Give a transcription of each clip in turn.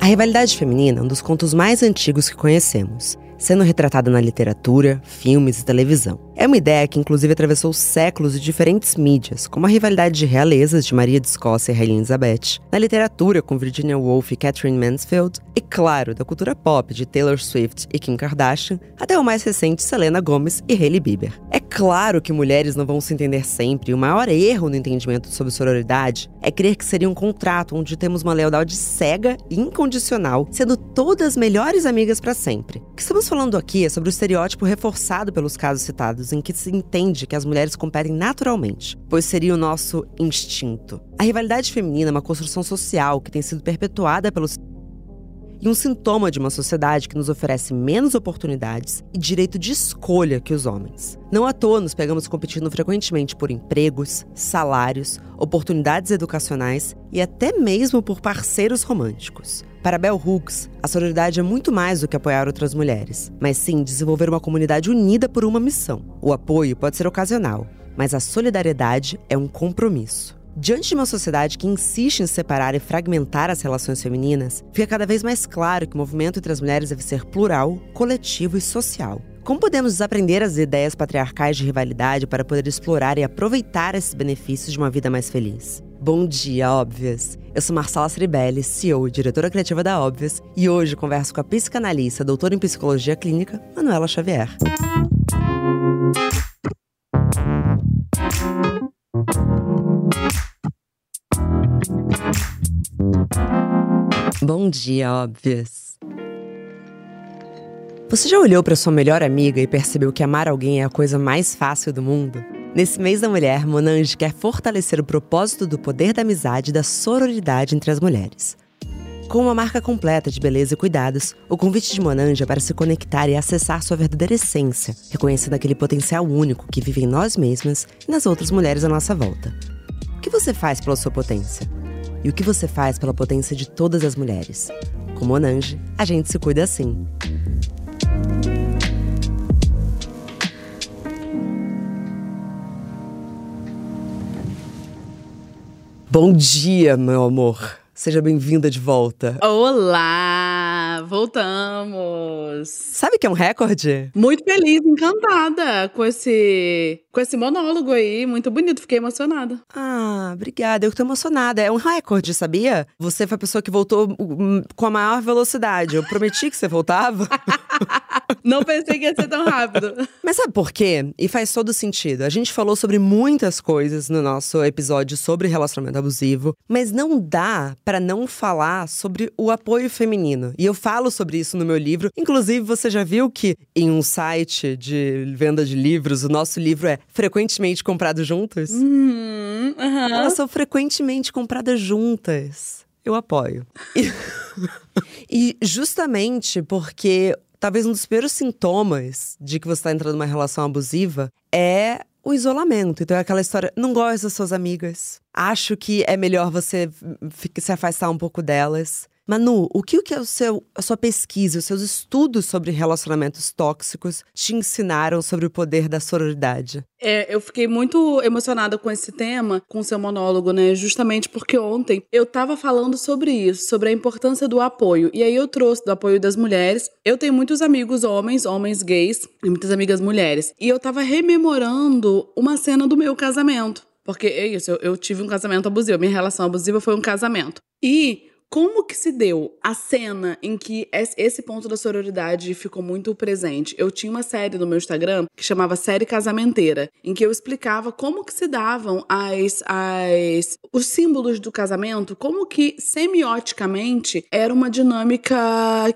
A rivalidade feminina é um dos contos mais antigos que conhecemos sendo retratada na literatura, filmes e televisão. É uma ideia que inclusive atravessou séculos e diferentes mídias, como a rivalidade de realezas de Maria de Escócia e Rainha Elizabeth, na literatura com Virginia Woolf e Catherine Mansfield, e claro, da cultura pop de Taylor Swift e Kim Kardashian, até o mais recente Selena Gomez e Hailey Bieber. É claro que mulheres não vão se entender sempre, e o maior erro no entendimento sobre sororidade é crer que seria um contrato onde temos uma lealdade cega e incondicional, sendo todas melhores amigas para sempre. Que estamos falando aqui é sobre o estereótipo reforçado pelos casos citados, em que se entende que as mulheres competem naturalmente, pois seria o nosso instinto. A rivalidade feminina é uma construção social que tem sido perpetuada pelos e um sintoma de uma sociedade que nos oferece menos oportunidades e direito de escolha que os homens. Não à toa nos pegamos competindo frequentemente por empregos, salários, oportunidades educacionais e até mesmo por parceiros românticos. Para Bell Hooks, a sororidade é muito mais do que apoiar outras mulheres, mas sim desenvolver uma comunidade unida por uma missão. O apoio pode ser ocasional, mas a solidariedade é um compromisso. Diante de uma sociedade que insiste em separar e fragmentar as relações femininas, fica cada vez mais claro que o movimento entre as mulheres deve ser plural, coletivo e social. Como podemos desaprender as ideias patriarcais de rivalidade para poder explorar e aproveitar esses benefícios de uma vida mais feliz? Bom dia, óbvias! Eu sou Marcela Ceribelli, CEO e diretora criativa da Óbvias, e hoje converso com a psicanalista, doutora em psicologia clínica, Manuela Xavier. Bom dia, óbvias. Você já olhou para sua melhor amiga e percebeu que amar alguém é a coisa mais fácil do mundo? Nesse mês da mulher, Monange quer fortalecer o propósito do poder da amizade e da sororidade entre as mulheres. Com uma marca completa de beleza e cuidados, o convite de Monange é para se conectar e acessar sua verdadeira essência, reconhecendo aquele potencial único que vive em nós mesmas e nas outras mulheres à nossa volta. O que você faz pela sua potência? E o que você faz pela potência de todas as mulheres? Com Monange, a gente se cuida assim. Bom dia, meu amor. Seja bem-vinda de volta. Olá! Voltamos! Sabe que é um recorde? Muito feliz, encantada com esse, com esse monólogo aí. Muito bonito, fiquei emocionada. Ah, obrigada. Eu tô emocionada. É um recorde, sabia? Você foi a pessoa que voltou hum, com a maior velocidade. Eu prometi que você voltava. Não pensei que ia ser tão rápido. Mas sabe por quê? E faz todo sentido. A gente falou sobre muitas coisas no nosso episódio sobre relacionamento abusivo, mas não dá para não falar sobre o apoio feminino. E eu falo sobre isso no meu livro. Inclusive, você já viu que em um site de venda de livros, o nosso livro é frequentemente comprado juntos? Uhum, uhum. Elas são frequentemente compradas juntas. Eu apoio. E, e justamente porque talvez um dos primeiros sintomas de que você está entrando numa relação abusiva é o isolamento. Então é aquela história, não gosto das suas amigas. Acho que é melhor você se afastar um pouco delas. Manu, o que, que é o seu, a sua pesquisa, os seus estudos sobre relacionamentos tóxicos te ensinaram sobre o poder da sororidade? É, eu fiquei muito emocionada com esse tema, com o seu monólogo, né? Justamente porque ontem eu tava falando sobre isso, sobre a importância do apoio. E aí eu trouxe do apoio das mulheres. Eu tenho muitos amigos homens, homens gays, e muitas amigas mulheres. E eu tava rememorando uma cena do meu casamento. Porque é isso, eu, eu tive um casamento abusivo. Minha relação abusiva foi um casamento. E como que se deu a cena em que esse ponto da sororidade ficou muito presente? Eu tinha uma série no meu Instagram que chamava Série Casamenteira, em que eu explicava como que se davam as, as os símbolos do casamento, como que semioticamente era uma dinâmica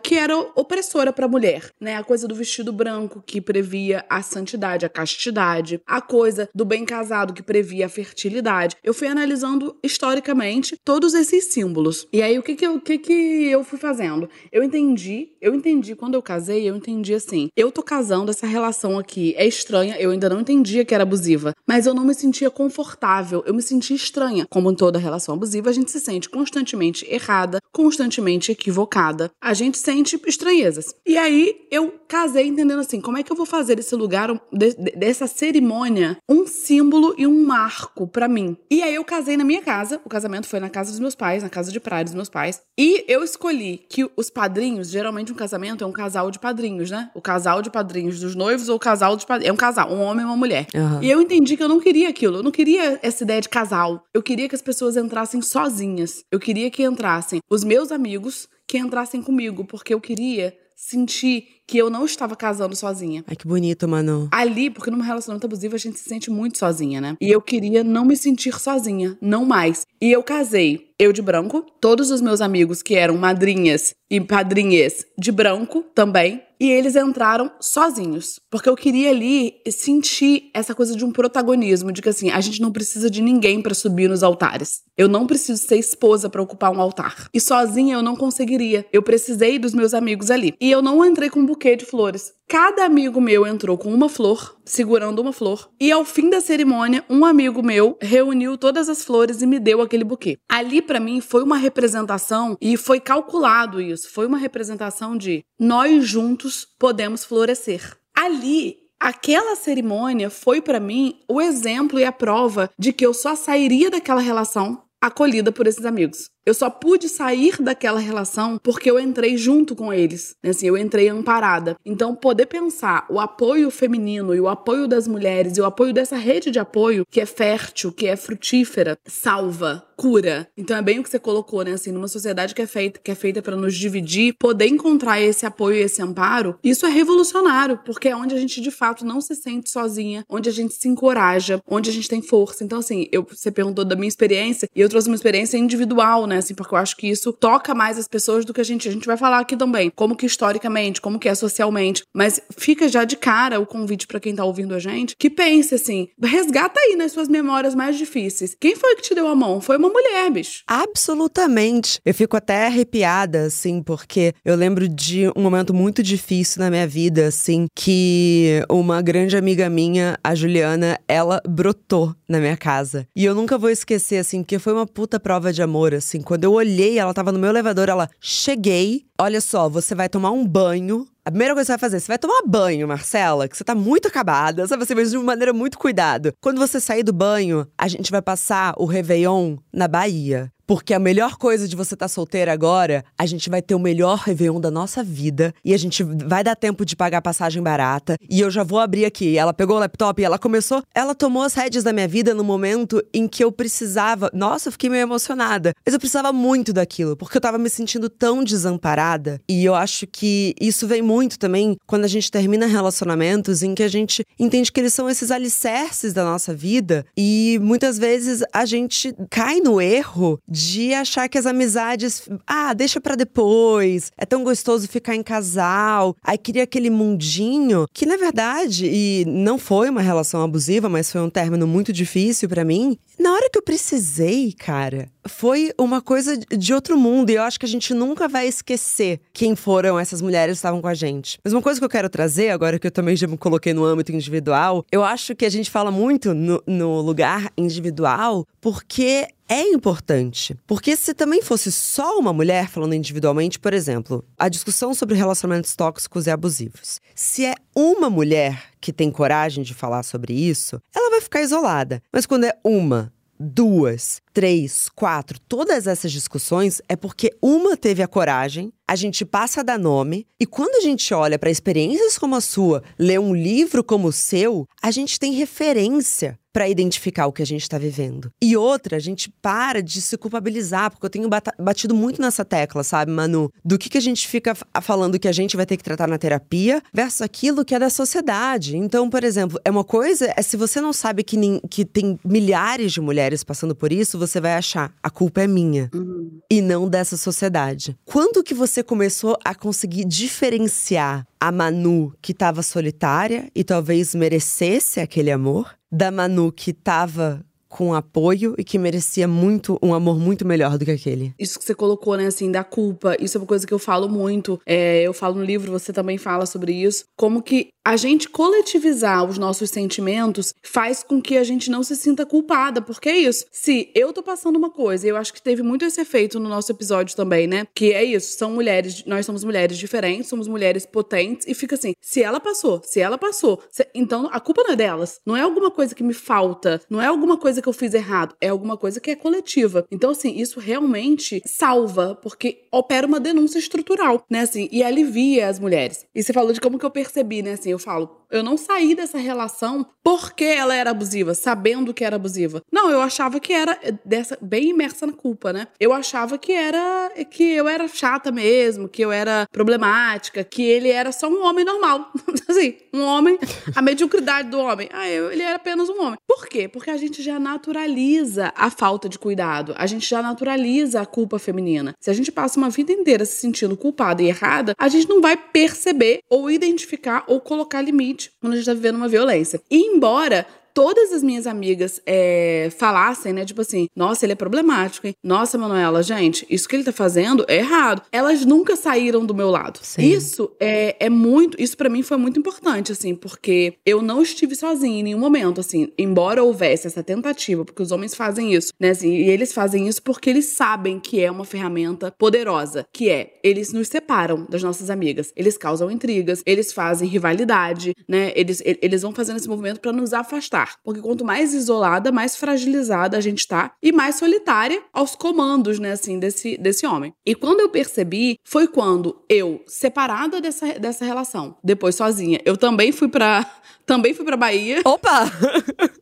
que era opressora para a mulher, né? A coisa do vestido branco que previa a santidade, a castidade, a coisa do bem casado que previa a fertilidade. Eu fui analisando historicamente todos esses símbolos. E aí que que eu, que que eu fui fazendo? Eu entendi, eu entendi quando eu casei, eu entendi assim, eu tô casando, essa relação aqui é estranha, eu ainda não entendia que era abusiva, mas eu não me sentia confortável, eu me sentia estranha. Como em toda relação abusiva, a gente se sente constantemente errada, constantemente equivocada. A gente sente estranhezas. E aí eu casei entendendo assim, como é que eu vou fazer esse lugar de, de, dessa cerimônia um símbolo e um marco para mim. E aí eu casei na minha casa, o casamento foi na casa dos meus pais, na casa de praia dos meus pais. E eu escolhi que os padrinhos, geralmente um casamento é um casal de padrinhos, né? O casal de padrinhos dos noivos ou o casal de padrinhos. É um casal, um homem e uma mulher. Uhum. E eu entendi que eu não queria aquilo. Eu não queria essa ideia de casal. Eu queria que as pessoas entrassem sozinhas. Eu queria que entrassem os meus amigos que entrassem comigo, porque eu queria sentir que eu não estava casando sozinha. Ai, que bonito, mano. Ali, porque num relacionamento abusivo a gente se sente muito sozinha, né? E eu queria não me sentir sozinha, não mais. E eu casei, eu de branco, todos os meus amigos que eram madrinhas e padrinhas de branco também, e eles entraram sozinhos. Porque eu queria ali sentir essa coisa de um protagonismo, de que assim, a gente não precisa de ninguém para subir nos altares. Eu não preciso ser esposa para ocupar um altar. E sozinha eu não conseguiria. Eu precisei dos meus amigos ali. E eu não entrei com um buquê de flores. Cada amigo meu entrou com uma flor, segurando uma flor, e ao fim da cerimônia, um amigo meu reuniu todas as flores e me deu aquele buquê. Ali para mim foi uma representação e foi calculado isso, foi uma representação de nós juntos podemos florescer. Ali Aquela cerimônia foi para mim o exemplo e a prova de que eu só sairia daquela relação acolhida por esses amigos. Eu só pude sair daquela relação porque eu entrei junto com eles. Né? Assim, eu entrei amparada. Então, poder pensar o apoio feminino e o apoio das mulheres e o apoio dessa rede de apoio que é fértil, que é frutífera, salva, cura. Então, é bem o que você colocou, né? Assim, numa sociedade que é feita, que é feita para nos dividir, poder encontrar esse apoio e esse amparo, isso é revolucionário, porque é onde a gente de fato não se sente sozinha, onde a gente se encoraja, onde a gente tem força. Então, assim, eu, você perguntou da minha experiência e eu trouxe uma experiência individual, né? Né? Assim, porque eu acho que isso toca mais as pessoas do que a gente. A gente vai falar aqui também, como que historicamente, como que é socialmente. Mas fica já de cara o convite para quem tá ouvindo a gente que pense assim: resgata aí nas suas memórias mais difíceis. Quem foi que te deu a mão? Foi uma mulher, bicho. Absolutamente. Eu fico até arrepiada, assim, porque eu lembro de um momento muito difícil na minha vida, assim, que uma grande amiga minha, a Juliana, ela brotou na minha casa. E eu nunca vou esquecer, assim, porque foi uma puta prova de amor, assim, quando eu olhei, ela tava no meu elevador, ela cheguei. Olha só, você vai tomar um banho. A primeira coisa que você vai fazer, você vai tomar banho, Marcela, que você tá muito acabada, sabe assim, mas de uma maneira muito cuidado. Quando você sair do banho, a gente vai passar o Réveillon na Bahia. Porque a melhor coisa de você estar tá solteira agora, a gente vai ter o melhor Réveillon da nossa vida. E a gente vai dar tempo de pagar passagem barata. E eu já vou abrir aqui. Ela pegou o laptop e ela começou. Ela tomou as rédeas da minha vida no momento em que eu precisava. Nossa, eu fiquei meio emocionada. Mas eu precisava muito daquilo, porque eu tava me sentindo tão desamparada. E eu acho que isso vem muito também quando a gente termina relacionamentos em que a gente entende que eles são esses alicerces da nossa vida. E muitas vezes a gente cai no erro de achar que as amizades, ah, deixa para depois, é tão gostoso ficar em casal. Aí queria aquele mundinho que na verdade, e não foi uma relação abusiva, mas foi um término muito difícil para mim. Na hora que eu precisei, cara, foi uma coisa de outro mundo e eu acho que a gente nunca vai esquecer quem foram essas mulheres que estavam com a gente. Mas uma coisa que eu quero trazer, agora que eu também já me coloquei no âmbito individual, eu acho que a gente fala muito no, no lugar individual porque é importante. Porque se também fosse só uma mulher falando individualmente, por exemplo, a discussão sobre relacionamentos tóxicos e abusivos. Se é uma mulher que tem coragem de falar sobre isso, ela vai ficar isolada. Mas quando é uma, duas, três, quatro, todas essas discussões é porque uma teve a coragem, a gente passa a dar nome, e quando a gente olha para experiências como a sua, lê um livro como o seu, a gente tem referência para identificar o que a gente está vivendo. E outra, a gente para de se culpabilizar, porque eu tenho batido muito nessa tecla, sabe, Manu? Do que, que a gente fica falando que a gente vai ter que tratar na terapia versus aquilo que é da sociedade. Então, por exemplo, é uma coisa, é se você não sabe que, que tem milhares de mulheres passando por isso, você vai achar a culpa é minha uhum. e não dessa sociedade. Quando que você começou a conseguir diferenciar a Manu que estava solitária e talvez merecesse aquele amor, da Manu que estava com apoio e que merecia muito um amor muito melhor do que aquele. Isso que você colocou, né, assim, da culpa, isso é uma coisa que eu falo muito. É, eu falo no livro, você também fala sobre isso. Como que a gente coletivizar os nossos sentimentos faz com que a gente não se sinta culpada, porque é isso. Se eu tô passando uma coisa, eu acho que teve muito esse efeito no nosso episódio também, né? Que é isso, são mulheres, nós somos mulheres diferentes, somos mulheres potentes, e fica assim, se ela passou, se ela passou, se, então a culpa não é delas, não é alguma coisa que me falta, não é alguma coisa que eu fiz errado, é alguma coisa que é coletiva. Então, assim, isso realmente salva, porque opera uma denúncia estrutural, né, assim, e alivia as mulheres. E você falou de como que eu percebi, né, assim, eu falo, eu não saí dessa relação porque ela era abusiva, sabendo que era abusiva. Não, eu achava que era dessa bem imersa na culpa, né? Eu achava que era que eu era chata mesmo, que eu era problemática, que ele era só um homem normal. assim, um homem, a mediocridade do homem. Ah, eu, ele era apenas um homem. Por quê? Porque a gente já naturaliza a falta de cuidado, a gente já naturaliza a culpa feminina. Se a gente passa uma vida inteira se sentindo culpada e errada, a gente não vai perceber ou identificar ou colocar limite quando a gente tá vivendo uma violência. E embora todas as minhas amigas é, falassem, né? Tipo assim, nossa, ele é problemático, hein? Nossa, Manuela, gente, isso que ele tá fazendo é errado. Elas nunca saíram do meu lado. Sim. Isso é, é muito. Isso para mim foi muito importante, assim, porque eu não estive sozinha em nenhum momento, assim, embora houvesse essa tentativa, porque os homens fazem isso, né? Assim, e eles fazem isso porque eles sabem que é uma ferramenta poderosa, que é eles nos separam das nossas amigas, eles causam intrigas, eles fazem rivalidade, né? Eles, eles vão fazendo esse movimento para nos afastar Porque quanto mais isolada, mais fragilizada a gente tá e mais solitária aos comandos, né, assim, desse, desse homem. E quando eu percebi, foi quando eu, separada dessa, dessa relação, depois sozinha, eu também fui para também fui pra Bahia. Opa!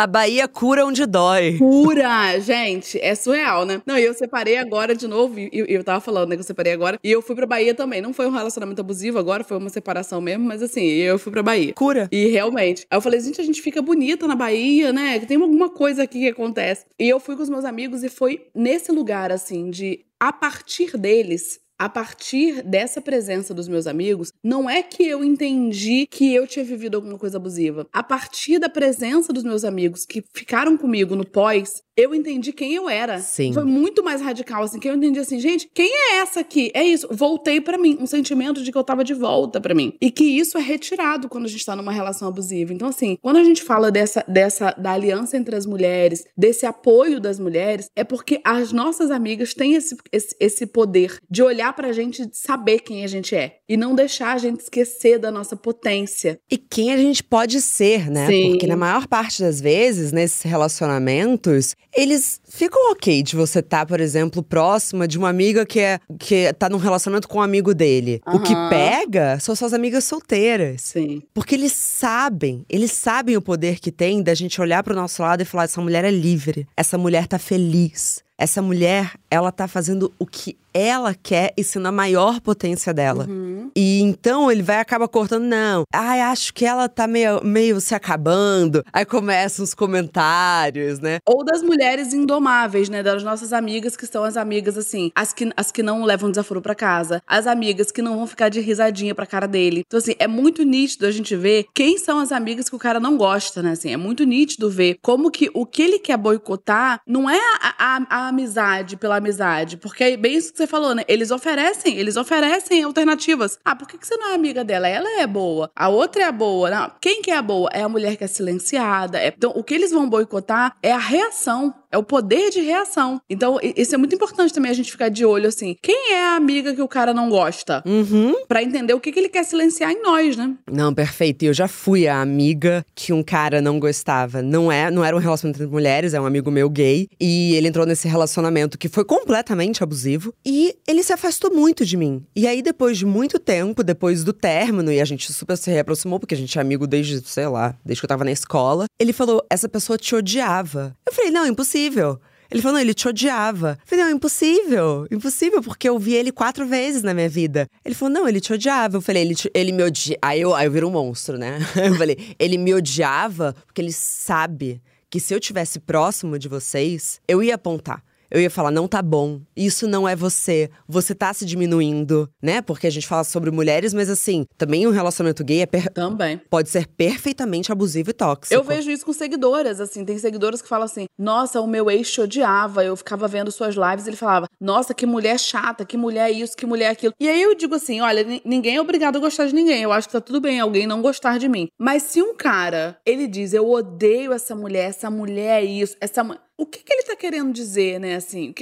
A Bahia cura onde dói. Cura! Gente, é surreal, né? Não, e eu separei agora de novo, e eu, eu tava falando, né, que eu separei agora, e eu fui pra Bahia também. Não foi um relacionamento abusivo agora, foi uma separação mesmo, mas assim, eu fui pra Bahia. Cura. E realmente. Aí eu falei, gente, a gente fica bonita na Bahia, né? Que tem alguma coisa aqui que acontece. E eu fui com os meus amigos e foi nesse lugar, assim, de a partir deles a partir dessa presença dos meus amigos, não é que eu entendi que eu tinha vivido alguma coisa abusiva. A partir da presença dos meus amigos que ficaram comigo no pós, eu entendi quem eu era. Sim. Foi muito mais radical, assim, que eu entendi assim, gente, quem é essa aqui? É isso, voltei para mim, um sentimento de que eu tava de volta para mim. E que isso é retirado quando a gente tá numa relação abusiva. Então, assim, quando a gente fala dessa, dessa, da aliança entre as mulheres, desse apoio das mulheres, é porque as nossas amigas têm esse, esse, esse poder de olhar pra gente saber quem a gente é. E não deixar a gente esquecer da nossa potência. E quem a gente pode ser, né? Sim. Porque na maior parte das vezes, nesses relacionamentos, eles ficam ok de você estar, tá, por exemplo, próxima de uma amiga que, é, que tá num relacionamento com um amigo dele. Uhum. O que pega são suas amigas solteiras. Sim. Porque eles sabem, eles sabem o poder que tem da gente olhar pro nosso lado e falar: essa mulher é livre, essa mulher tá feliz. Essa mulher, ela tá fazendo o que ela quer e sendo a maior potência dela. Uhum. E então ele vai acaba cortando, não. Ai, acho que ela tá meio, meio se acabando. Aí começam os comentários, né? Ou das mulheres indomáveis, né? Das nossas amigas que são as amigas, assim, as que, as que não levam desaforo para casa, as amigas que não vão ficar de risadinha pra cara dele. Então, assim, é muito nítido a gente ver quem são as amigas que o cara não gosta, né? Assim, é muito nítido ver como que o que ele quer boicotar não é a, a, a amizade pela amizade, porque é bem isso que você falou, né? Eles oferecem, eles oferecem alternativas. Ah, por que, que você não é amiga dela? Ela é boa. A outra é a boa. Não, quem que é a boa? É a mulher que é silenciada. É... Então, o que eles vão boicotar é a reação. É o poder de reação. Então, isso é muito importante também a gente ficar de olho, assim. Quem é a amiga que o cara não gosta? Uhum. Pra entender o que, que ele quer silenciar em nós, né? Não, perfeito. E eu já fui a amiga que um cara não gostava. Não é, não era um relacionamento entre mulheres, é um amigo meu gay. E ele entrou nesse relacionamento que foi completamente abusivo. E ele se afastou muito de mim. E aí, depois de muito tempo, depois do término, e a gente super se reaproximou, porque a gente é amigo desde, sei lá, desde que eu tava na escola. Ele falou: essa pessoa te odiava. Eu falei: não, impossível impossível. Ele falou, não, ele te odiava. Eu falei, não, impossível. Impossível, porque eu vi ele quatro vezes na minha vida. Ele falou, não, ele te odiava. Eu falei, ele, te, ele me odiava. Aí eu, aí eu viro um monstro, né? Eu falei, ele me odiava porque ele sabe que se eu tivesse próximo de vocês, eu ia apontar eu ia falar, não tá bom, isso não é você, você tá se diminuindo, né? Porque a gente fala sobre mulheres, mas assim, também um relacionamento gay é. Também. pode ser perfeitamente abusivo e tóxico. Eu vejo isso com seguidoras, assim, tem seguidoras que falam assim: "Nossa, o meu ex te odiava". Eu ficava vendo suas lives e ele falava: "Nossa, que mulher chata, que mulher isso, que mulher aquilo". E aí eu digo assim: "Olha, ninguém é obrigado a gostar de ninguém. Eu acho que tá tudo bem alguém não gostar de mim. Mas se um cara, ele diz: "Eu odeio essa mulher, essa mulher é isso, essa o que, que ele tá querendo dizer, né? Assim,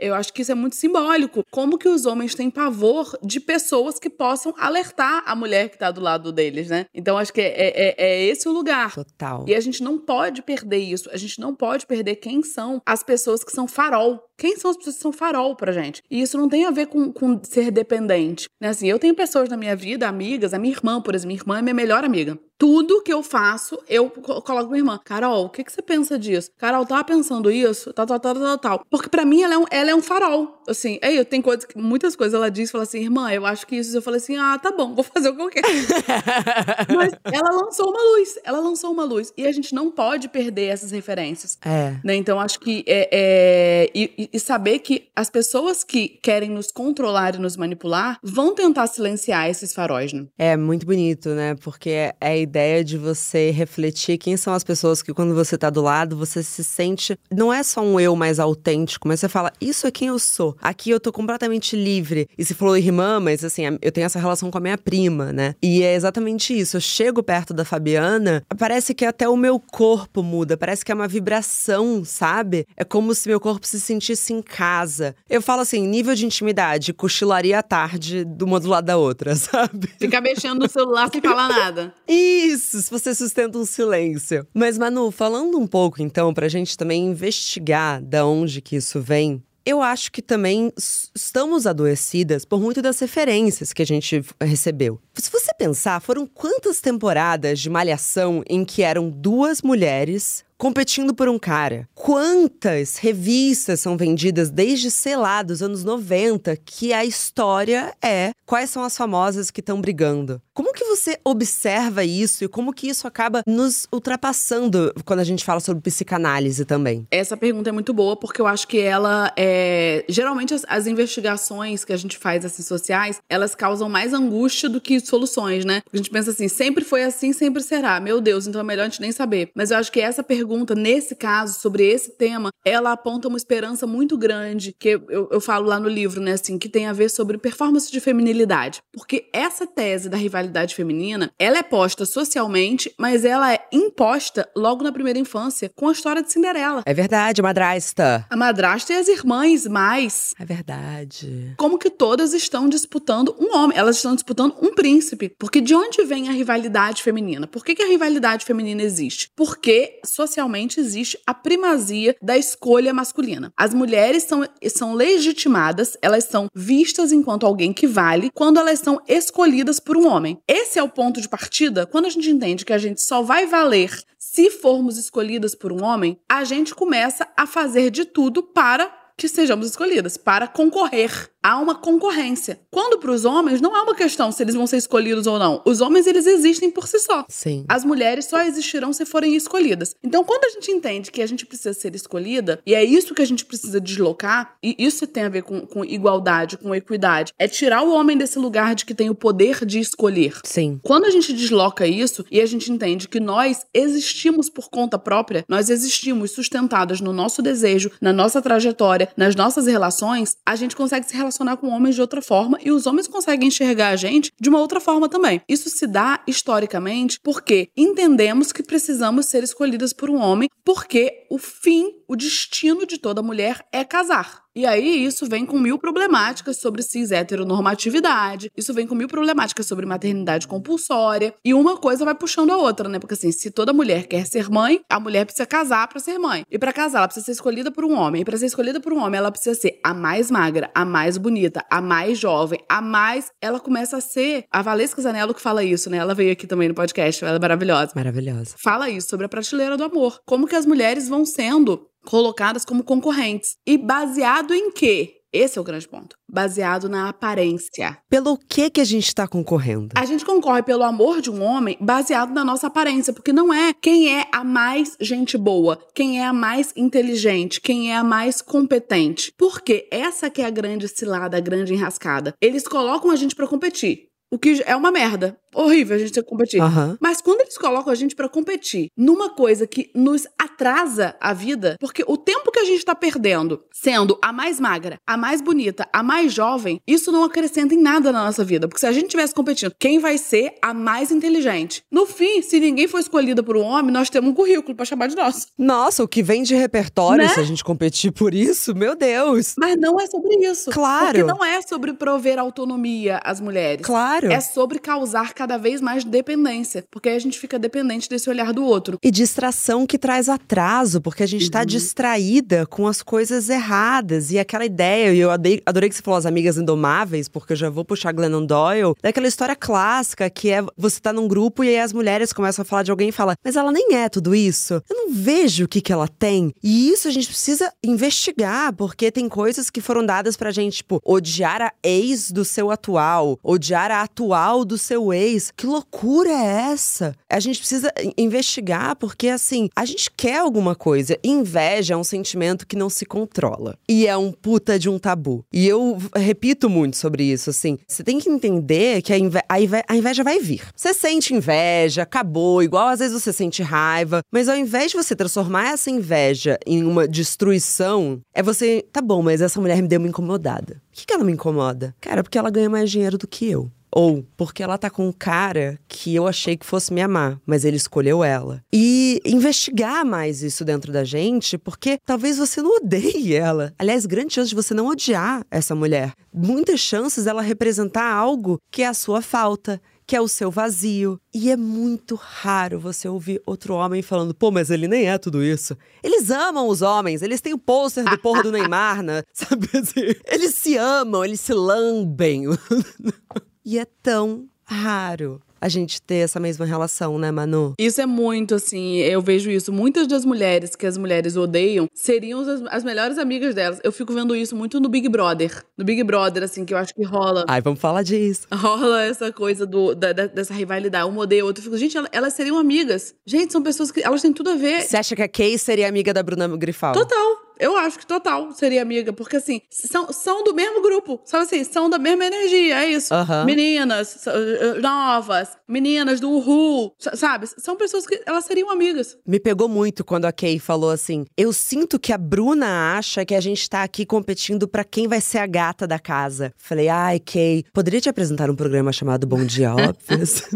eu acho que isso é muito simbólico. Como que os homens têm pavor de pessoas que possam alertar a mulher que tá do lado deles, né? Então acho que é, é, é esse o lugar. Total. E a gente não pode perder isso. A gente não pode perder quem são as pessoas que são farol. Quem são as pessoas que são farol pra gente? E isso não tem a ver com, com ser dependente. Né? Assim, eu tenho pessoas na minha vida, amigas, a minha irmã, por exemplo, minha irmã é minha melhor amiga tudo que eu faço, eu coloco minha irmã. Carol, o que, que você pensa disso? Carol, tava pensando isso? Tal, tal, tal, tal, tal. Porque para mim ela é, um, ela é um farol. Assim, aí eu tenho coisas, muitas coisas ela diz, fala assim, irmã, eu acho que isso. Eu falei assim, ah, tá bom, vou fazer o que eu quero. Mas ela lançou uma luz, ela lançou uma luz. E a gente não pode perder essas referências. É. Né? Então acho que é, é e, e saber que as pessoas que querem nos controlar e nos manipular vão tentar silenciar esses faróis, né? É muito bonito, né? Porque é a ideia de você refletir quem são as pessoas que, quando você tá do lado, você se sente. Não é só um eu mais autêntico, mas você fala, isso é quem eu sou. Aqui eu tô completamente livre. E se falou irmã, mas assim, eu tenho essa relação com a minha prima, né? E é exatamente isso. Eu chego perto da Fabiana, parece que até o meu corpo muda, parece que é uma vibração, sabe? É como se meu corpo se sentisse em casa. Eu falo assim, nível de intimidade, cochilaria à tarde de uma do lado da outra, sabe? Fica mexendo no celular sem falar nada. Isso, se você sustenta um silêncio. Mas, Manu, falando um pouco então, pra gente também investigar da onde que isso vem, eu acho que também estamos adoecidas por muito das referências que a gente recebeu. Se você pensar, foram quantas temporadas de Malhação em que eram duas mulheres competindo por um cara. Quantas revistas são vendidas desde, sei lá, dos anos 90, que a história é quais são as famosas que estão brigando? Como que você observa isso e como que isso acaba nos ultrapassando quando a gente fala sobre psicanálise também? Essa pergunta é muito boa porque eu acho que ela é. Geralmente as, as investigações que a gente faz assim sociais, elas causam mais angústia do que soluções, né? A gente pensa assim, sempre foi assim, sempre será. Meu Deus, então é melhor a gente nem saber. Mas eu acho que essa pergunta pergunta, nesse caso, sobre esse tema, ela aponta uma esperança muito grande, que eu, eu falo lá no livro, né, assim, que tem a ver sobre performance de feminilidade. Porque essa tese da rivalidade feminina, ela é posta socialmente, mas ela é imposta logo na primeira infância, com a história de Cinderela. É verdade, a madrasta. A madrasta e as irmãs, mas. É verdade. Como que todas estão disputando um homem? Elas estão disputando um príncipe. Porque de onde vem a rivalidade feminina? Por que, que a rivalidade feminina existe? Porque socialmente socialmente existe a primazia da escolha masculina. As mulheres são, são legitimadas, elas são vistas enquanto alguém que vale quando elas são escolhidas por um homem. Esse é o ponto de partida. Quando a gente entende que a gente só vai valer se formos escolhidas por um homem, a gente começa a fazer de tudo para que sejamos escolhidas, para concorrer há uma concorrência. Quando para os homens não é uma questão se eles vão ser escolhidos ou não. Os homens eles existem por si só. Sim. As mulheres só existirão se forem escolhidas. Então, quando a gente entende que a gente precisa ser escolhida, e é isso que a gente precisa deslocar, e isso tem a ver com, com igualdade, com equidade, é tirar o homem desse lugar de que tem o poder de escolher. Sim. Quando a gente desloca isso e a gente entende que nós existimos por conta própria, nós existimos sustentadas no nosso desejo, na nossa trajetória, nas nossas relações, a gente consegue se relacionar com homens de outra forma e os homens conseguem enxergar a gente de uma outra forma também. Isso se dá historicamente porque entendemos que precisamos ser escolhidas por um homem, porque o fim, o destino de toda mulher é casar. E aí isso vem com mil problemáticas sobre cis heteronormatividade, isso vem com mil problemáticas sobre maternidade compulsória, e uma coisa vai puxando a outra, né? Porque assim, se toda mulher quer ser mãe, a mulher precisa casar para ser mãe. E para casar, ela precisa ser escolhida por um homem. E para ser escolhida por um homem, ela precisa ser a mais magra, a mais bonita, a mais jovem, a mais. Ela começa a ser. A Valesca Zanello que fala isso, né? Ela veio aqui também no podcast, ela é maravilhosa. Maravilhosa. Fala isso sobre a prateleira do amor. Como que as mulheres vão sendo colocadas como concorrentes. E baseado em quê? Esse é o grande ponto. Baseado na aparência. Pelo que que a gente está concorrendo? A gente concorre pelo amor de um homem baseado na nossa aparência, porque não é quem é a mais gente boa, quem é a mais inteligente, quem é a mais competente. Porque essa que é a grande cilada, a grande enrascada. Eles colocam a gente para competir. O que é uma merda. Horrível a gente ter que competir. Aham. Mas quando eles colocam a gente pra competir numa coisa que nos atrasa a vida, porque o tempo que a gente tá perdendo sendo a mais magra, a mais bonita, a mais jovem, isso não acrescenta em nada na nossa vida. Porque se a gente tivesse competindo, quem vai ser a mais inteligente? No fim, se ninguém for escolhida por um homem, nós temos um currículo pra chamar de nosso. Nossa, o que vem de repertório Né? se a gente competir por isso, meu Deus. Mas não é sobre isso. Claro. Porque não é sobre prover autonomia às mulheres. Claro. É sobre causar cada vez mais dependência. Porque aí a gente fica dependente desse olhar do outro. E distração que traz atraso, porque a gente tá distraída com as coisas erradas. E aquela ideia, e eu adorei que você falou as amigas indomáveis, porque eu já vou puxar Glennon Doyle, daquela história clássica que é você tá num grupo e aí as mulheres começam a falar de alguém e fala, mas ela nem é tudo isso. Eu não vejo o que, que ela tem. E isso a gente precisa investigar, porque tem coisas que foram dadas pra gente, tipo, odiar a ex do seu atual, odiar a atual do seu ex. Que loucura é essa? A gente precisa in- investigar, porque assim, a gente quer alguma coisa. Inveja é um sentimento que não se controla. E é um puta de um tabu. E eu repito muito sobre isso, assim. Você tem que entender que a, inve- a inve- a inveja vai vir. Você sente inveja, acabou, igual às vezes você sente raiva. Mas ao invés de você transformar essa inveja em uma destruição, é você. Tá bom, mas essa mulher me deu uma incomodada. Por que, que ela me incomoda? Cara, porque ela ganha mais dinheiro do que eu. Ou porque ela tá com um cara que eu achei que fosse me amar, mas ele escolheu ela. E investigar mais isso dentro da gente, porque talvez você não odeie ela. Aliás, grande chance de você não odiar essa mulher. Muitas chances dela representar algo que é a sua falta. Que é o seu vazio. E é muito raro você ouvir outro homem falando, pô, mas ele nem é tudo isso. Eles amam os homens, eles têm o pôster do porra do Neymar, né? Sabe assim? Eles se amam, eles se lambem. E é tão raro a gente ter essa mesma relação, né, Manu? Isso é muito assim, eu vejo isso. Muitas das mulheres que as mulheres odeiam seriam as, as melhores amigas delas. Eu fico vendo isso muito no Big Brother. No Big Brother, assim, que eu acho que rola. Ai, vamos falar disso. Rola essa coisa do, da- da- dessa rivalidade. Uma odeia a outra. Eu fico, gente, ela- elas seriam amigas. Gente, são pessoas que elas têm tudo a ver. Você acha que a Kay seria amiga da Bruna Grifal? Total. Eu acho que total seria amiga, porque assim, são, são do mesmo grupo, sabe assim, são da mesma energia, é isso. Aham. Meninas s- eh, novas, meninas do Uhul, sa- sabe? São pessoas que elas seriam amigas. Me pegou muito quando a Kay falou assim: Eu sinto que a Bruna acha que a gente tá aqui competindo pra quem vai ser a gata da casa. Falei, ai, Kay, poderia te apresentar um programa chamado Bom Dia Óbvios?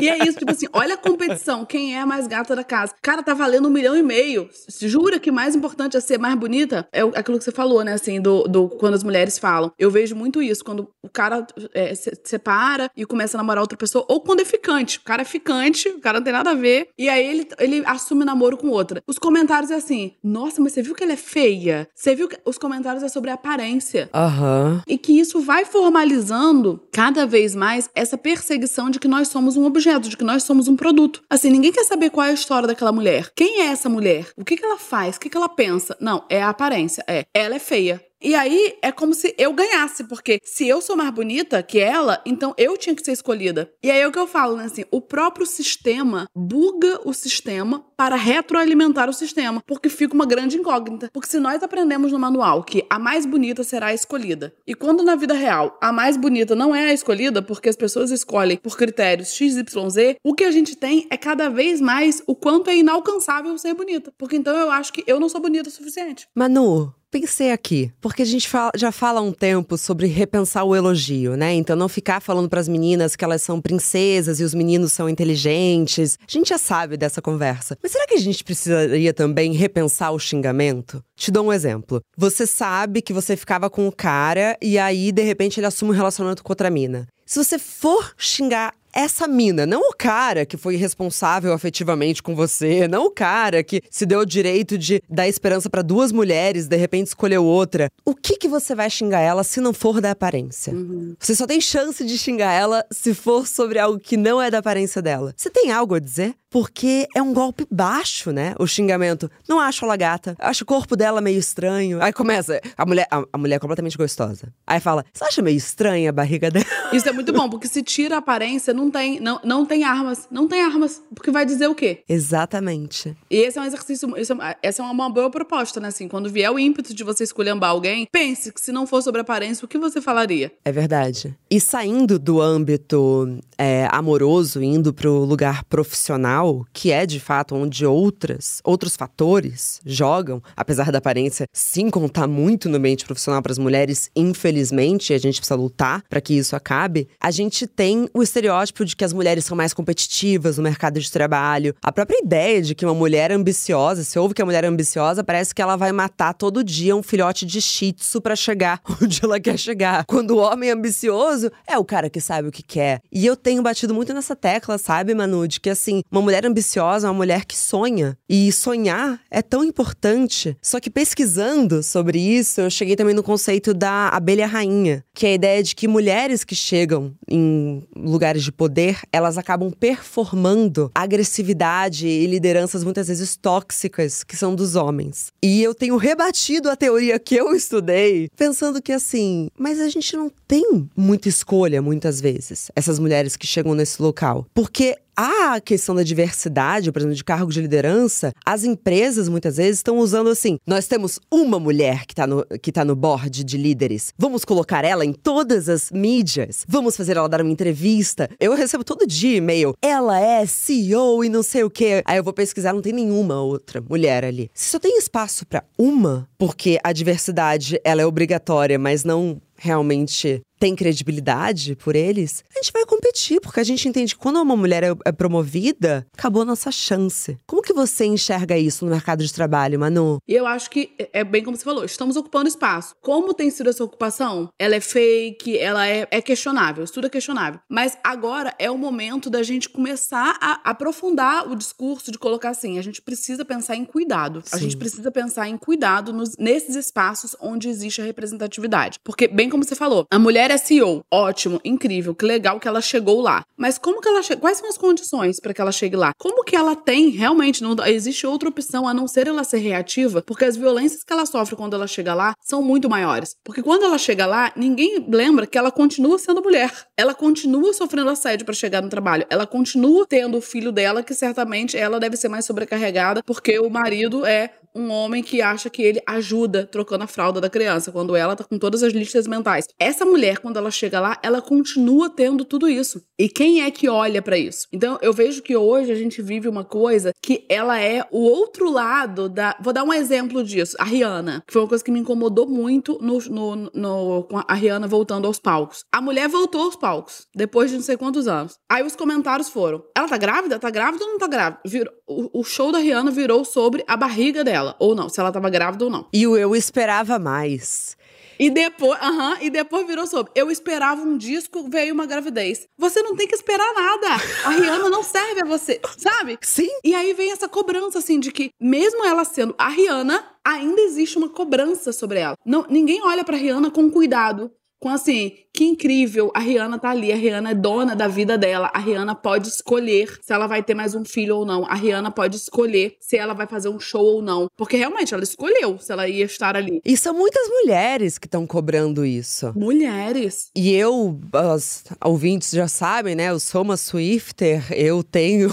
E é isso, tipo assim, olha a competição, quem é a mais gata da casa. Cara, tá valendo um milhão e meio. Jura que mais importante é ser mais bonita? É aquilo que você falou, né, assim, do, do quando as mulheres falam. Eu vejo muito isso, quando o cara é, se separa e começa a namorar outra pessoa, ou quando é ficante. O cara é ficante, o cara não tem nada a ver, e aí ele, ele assume namoro com outra. Os comentários é assim, nossa, mas você viu que ela é feia? Você viu que... Os comentários é sobre aparência. Aham. E que isso vai formalizando cada vez mais essa perseguição de que nós somos um objeto, de que nós somos um produto. Assim, ninguém quer saber qual é a história daquela mulher. Quem é essa mulher? O que, que ela faz? O que, que ela pensa? Não, é a aparência. É, ela é feia. E aí é como se eu ganhasse, porque se eu sou mais bonita que ela, então eu tinha que ser escolhida. E aí é o que eu falo, né? Assim, o próprio sistema buga o sistema para retroalimentar o sistema, porque fica uma grande incógnita. Porque se nós aprendemos no manual que a mais bonita será a escolhida, e quando na vida real a mais bonita não é a escolhida, porque as pessoas escolhem por critérios XYZ, o que a gente tem é cada vez mais o quanto é inalcançável ser bonita. Porque então eu acho que eu não sou bonita o suficiente. Manu, pensei aqui, porque a gente fala- já fala há um tempo sobre repensar o elogio, né? Então não ficar falando pras meninas que elas são princesas e os meninos são inteligentes. A gente já sabe dessa conversa. Mas será que a gente precisaria também repensar o xingamento? Te dou um exemplo. Você sabe que você ficava com um cara e aí de repente ele assume um relacionamento com outra mina. Se você for xingar essa mina, não o cara que foi responsável afetivamente com você, não o cara que se deu o direito de dar esperança pra duas mulheres, de repente escolheu outra. O que que você vai xingar ela se não for da aparência? Você só tem chance de xingar ela se for sobre algo que não é da aparência dela. Você tem algo a dizer? Porque é um golpe baixo, né? O xingamento. Não acho ela gata, acho o corpo dela meio estranho. Aí começa, a mulher, a, a mulher é completamente gostosa. Aí fala, você acha meio estranha a barriga dela? Isso é muito bom, porque se tira a aparência, não tem, não, não tem armas. Não tem armas. Porque vai dizer o quê? Exatamente. E esse é um exercício, é, essa é uma boa proposta, né? Assim, quando vier o ímpeto de você esculhambar alguém, pense que se não for sobre aparência, o que você falaria? É verdade. E saindo do âmbito é, amoroso, indo pro lugar profissional, que é de fato onde outras, outros fatores jogam, apesar da aparência sim contar muito no ambiente profissional para as mulheres, infelizmente, a gente precisa lutar para que isso acabe. A gente tem o estereótipo de que as mulheres são mais competitivas no mercado de trabalho, a própria ideia de que uma mulher ambiciosa, se ouve que a mulher é ambiciosa, parece que ela vai matar todo dia um filhote de shih tzu para chegar onde ela quer chegar. Quando o homem é ambicioso, é o cara que sabe o que quer. E eu tenho batido muito nessa tecla, sabe, Manu, de que assim, uma mulher ambiciosa é uma mulher que sonha. E sonhar é tão importante. Só que pesquisando sobre isso, eu cheguei também no conceito da abelha rainha, que é a ideia de que mulheres que chegam em lugares de poder, elas acabam performando agressividade e lideranças muitas vezes tóxicas que são dos homens. E eu tenho rebatido a teoria que eu estudei, pensando que assim, mas a gente não tem muita escolha muitas vezes, essas mulheres que chegam nesse local. Porque a questão da diversidade, por exemplo, de cargos de liderança, as empresas muitas vezes estão usando assim: nós temos uma mulher que está no, que tá no board de líderes, vamos colocar ela em todas as mídias, vamos fazer ela dar uma entrevista. Eu recebo todo dia e-mail: ela é CEO e não sei o quê. Aí eu vou pesquisar, não tem nenhuma outra mulher ali. Se só tem espaço para uma, porque a diversidade ela é obrigatória, mas não realmente tem credibilidade por eles, a gente vai competir, porque a gente entende que quando uma mulher é, é promovida, acabou a nossa chance. Como que você enxerga isso no mercado de trabalho, Manu? E eu acho que é bem como você falou, estamos ocupando espaço. Como tem sido essa ocupação? Ela é fake, ela é, é questionável, isso tudo é questionável. Mas agora é o momento da gente começar a aprofundar o discurso de colocar assim, a gente precisa pensar em cuidado. Sim. A gente precisa pensar em cuidado nos, nesses espaços onde existe a representatividade. Porque, bem como você falou, a mulher mulher é CEO. Ótimo, incrível, que legal que ela chegou lá. Mas como que ela che... quais são as condições para que ela chegue lá? Como que ela tem realmente não existe outra opção a não ser ela ser reativa, porque as violências que ela sofre quando ela chega lá são muito maiores. Porque quando ela chega lá, ninguém lembra que ela continua sendo mulher. Ela continua sofrendo assédio para chegar no trabalho. Ela continua tendo o filho dela que certamente ela deve ser mais sobrecarregada porque o marido é um homem que acha que ele ajuda trocando a fralda da criança, quando ela tá com todas as listas mentais. Essa mulher, quando ela chega lá, ela continua tendo tudo isso. E quem é que olha para isso? Então, eu vejo que hoje a gente vive uma coisa que ela é o outro lado da. Vou dar um exemplo disso. A Rihanna, que foi uma coisa que me incomodou muito no, no, no, com a Rihanna voltando aos palcos. A mulher voltou aos palcos, depois de não sei quantos anos. Aí os comentários foram: ela tá grávida? Tá grávida ou não tá grávida? Virou, o, o show da Rihanna virou sobre a barriga dela dela, ou não, se ela tava grávida ou não. E o eu esperava mais. E depois, aham, uh -huh, e depois virou sobre. Eu esperava um disco, veio uma gravidez. Você não tem que esperar nada. A Rihanna não serve a você, sabe? Sim. E aí vem essa cobrança, assim, de que, mesmo ela sendo a Rihanna, ainda existe uma cobrança sobre ela. Não, ninguém olha pra Rihanna com cuidado. Com assim, que incrível, a Rihanna tá ali, a Rihanna é dona da vida dela, a Rihanna pode escolher se ela vai ter mais um filho ou não, a Rihanna pode escolher se ela vai fazer um show ou não, porque realmente ela escolheu se ela ia estar ali. E são muitas mulheres que estão cobrando isso. Mulheres. E eu, os ouvintes já sabem, né, eu sou uma Swifter, eu tenho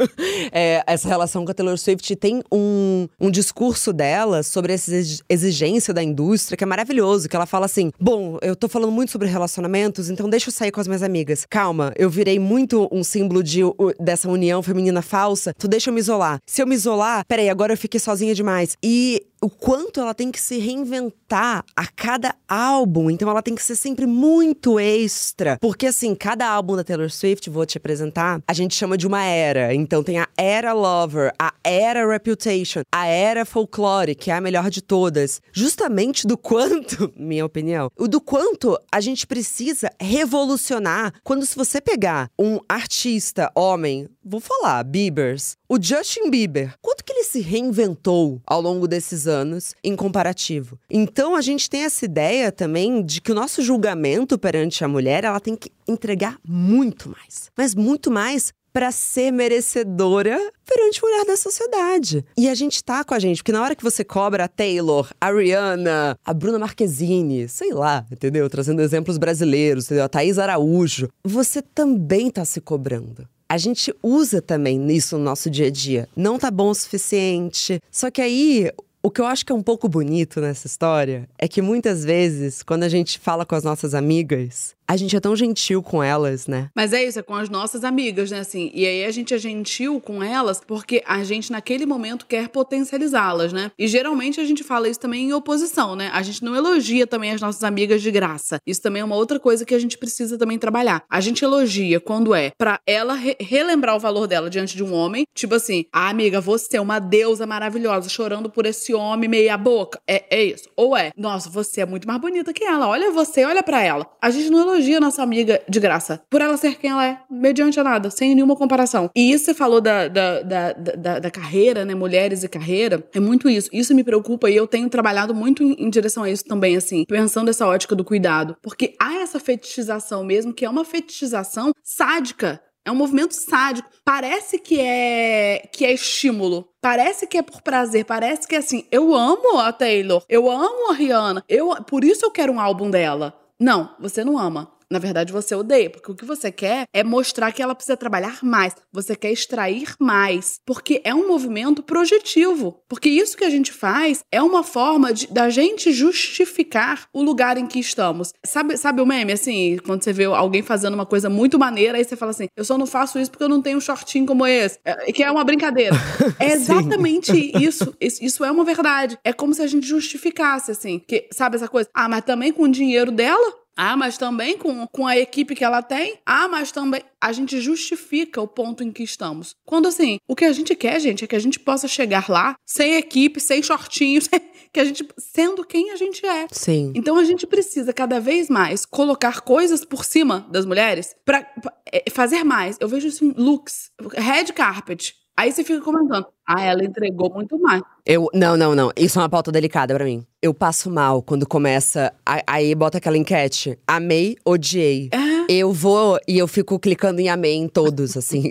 é, essa relação com a Taylor Swift, tem um, um discurso dela sobre essa exigência da indústria que é maravilhoso, que ela fala assim, bom, eu tô falando muito sobre relação relacionamentos, então deixa eu sair com as minhas amigas. Calma, eu virei muito um símbolo de, dessa união feminina falsa, tu deixa eu me isolar. Se eu me isolar, peraí, agora eu fiquei sozinha demais. E o quanto ela tem que se reinventar a cada álbum. Então ela tem que ser sempre muito extra. Porque assim, cada álbum da Taylor Swift, vou te apresentar, a gente chama de uma era. Então tem a era Lover, a era Reputation, a era Folklore, que é a melhor de todas. Justamente do quanto, minha opinião, o do quanto a gente precisa revolucionar quando se você pegar um artista, homem, vou falar, Biebers, o Justin Bieber, quanto que ele se reinventou ao longo desses anos em comparativo? Então a gente tem essa ideia também de que o nosso julgamento perante a mulher, ela tem que entregar muito mais. Mas muito mais para ser merecedora perante o olhar da sociedade. E a gente tá com a gente, porque na hora que você cobra a Taylor, a Rihanna, a Bruna Marquezine, sei lá, entendeu? Trazendo exemplos brasileiros, entendeu? A Thaís Araújo, você também tá se cobrando a gente usa também isso no nosso dia a dia. Não tá bom o suficiente. Só que aí o que eu acho que é um pouco bonito nessa história é que muitas vezes, quando a gente fala com as nossas amigas, a gente é tão gentil com elas, né? Mas é isso, é com as nossas amigas, né? Assim, e aí a gente é gentil com elas porque a gente, naquele momento, quer potencializá-las, né? E geralmente a gente fala isso também em oposição, né? A gente não elogia também as nossas amigas de graça. Isso também é uma outra coisa que a gente precisa também trabalhar. A gente elogia quando é para ela re relembrar o valor dela diante de um homem, tipo assim, ah, amiga, você é uma deusa maravilhosa, chorando por esse homem meia boca. É, é isso. Ou é, nossa, você é muito mais bonita que ela. Olha você, olha para ela. A gente não elogia elogia nossa amiga de graça. Por ela ser quem ela é, mediante a nada, sem nenhuma comparação. E isso você falou da, da, da, da, da carreira, né? Mulheres e carreira. É muito isso. Isso me preocupa e eu tenho trabalhado muito em, em direção a isso também, assim, pensando essa ótica do cuidado. Porque há essa fetichização mesmo, que é uma fetichização sádica é um movimento sádico. Parece que é que é estímulo. Parece que é por prazer. Parece que é assim. Eu amo a Taylor. Eu amo a Rihanna. Eu, por isso eu quero um álbum dela. Não, você não ama. Na verdade, você odeia, porque o que você quer é mostrar que ela precisa trabalhar mais. Você quer extrair mais, porque é um movimento projetivo. Porque isso que a gente faz é uma forma de, da gente justificar o lugar em que estamos. Sabe, sabe o meme assim, quando você vê alguém fazendo uma coisa muito maneira, aí você fala assim: "Eu só não faço isso porque eu não tenho um shortinho como esse", é, que é uma brincadeira. É exatamente isso. Isso é uma verdade. É como se a gente justificasse assim, que sabe essa coisa? Ah, mas também com o dinheiro dela ah, mas também com, com a equipe que ela tem. Ah, mas também. A gente justifica o ponto em que estamos. Quando assim, o que a gente quer, gente, é que a gente possa chegar lá sem equipe, sem shortinhos, que a gente. sendo quem a gente é. Sim. Então a gente precisa cada vez mais colocar coisas por cima das mulheres para é, fazer mais. Eu vejo isso em looks, red carpet. Aí você fica comentando, ah, ela entregou muito mais. Eu, não, não, não. Isso é uma pauta delicada para mim. Eu passo mal quando começa. Aí bota aquela enquete. Amei, odiei. É. Eu vou e eu fico clicando em amei em todos, assim.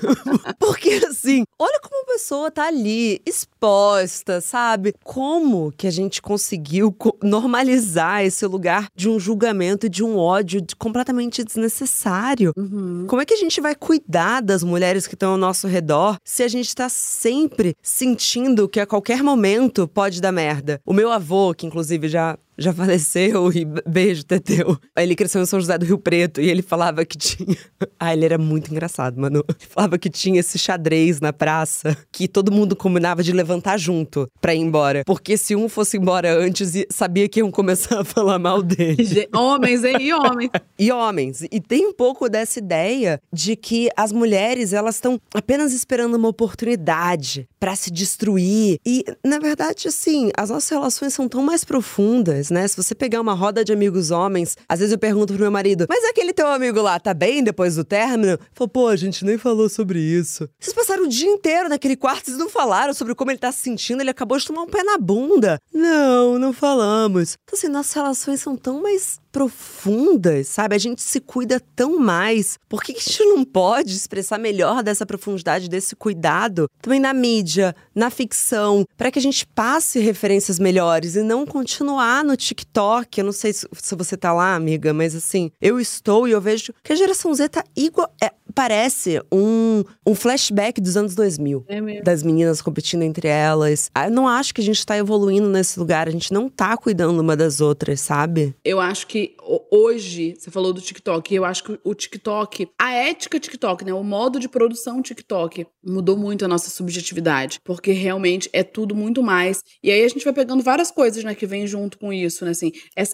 Porque, assim, olha como a pessoa tá ali, exposta, sabe? Como que a gente conseguiu normalizar esse lugar de um julgamento e de um ódio completamente desnecessário? Uhum. Como é que a gente vai cuidar das mulheres que estão ao nosso redor se a gente tá sempre sentindo que a qualquer momento pode dar merda? O meu avô, que inclusive já já faleceu e beijo, Teteu. Ele cresceu em São José do Rio Preto e ele falava que tinha. Ah, ele era muito engraçado, mano. Ele falava que tinha esse xadrez na praça que todo mundo combinava de levantar junto pra ir embora. Porque se um fosse embora antes, sabia que iam começar a falar mal dele. Homens, hein? E homens. e homens. E tem um pouco dessa ideia de que as mulheres, elas estão apenas esperando uma oportunidade para se destruir. E, na verdade, assim, as nossas relações são tão mais profundas né? Se você pegar uma roda de amigos homens, às vezes eu pergunto pro meu marido, mas aquele teu amigo lá tá bem depois do término? Falo, pô, a gente nem falou sobre isso. Vocês passaram o dia inteiro naquele quarto, vocês não falaram sobre como ele tá se sentindo, ele acabou de tomar um pé na bunda. Não, não falamos. Então, assim, nossas relações são tão mais profundas, sabe? A gente se cuida tão mais. Por que a gente não pode expressar melhor dessa profundidade, desse cuidado também na mídia, na ficção, para que a gente passe referências melhores e não continuar no TikTok? Eu não sei se, você tá lá, amiga, mas assim, eu estou e eu vejo que a geração Z tá igual. É, parece um, um flashback dos anos 2000. É mesmo. Das meninas competindo entre elas. Ah, eu não acho que a gente tá evoluindo nesse lugar. A gente não tá cuidando uma das outras, sabe? Eu acho que hoje, você falou do TikTok, eu acho que o TikTok, a ética TikTok, né? O modo de produção TikTok mudou muito a nossa subjetividade. Porque realmente é tudo muito mais. E aí a gente vai pegando várias coisas, né, que vem junto com isso, né? Assim,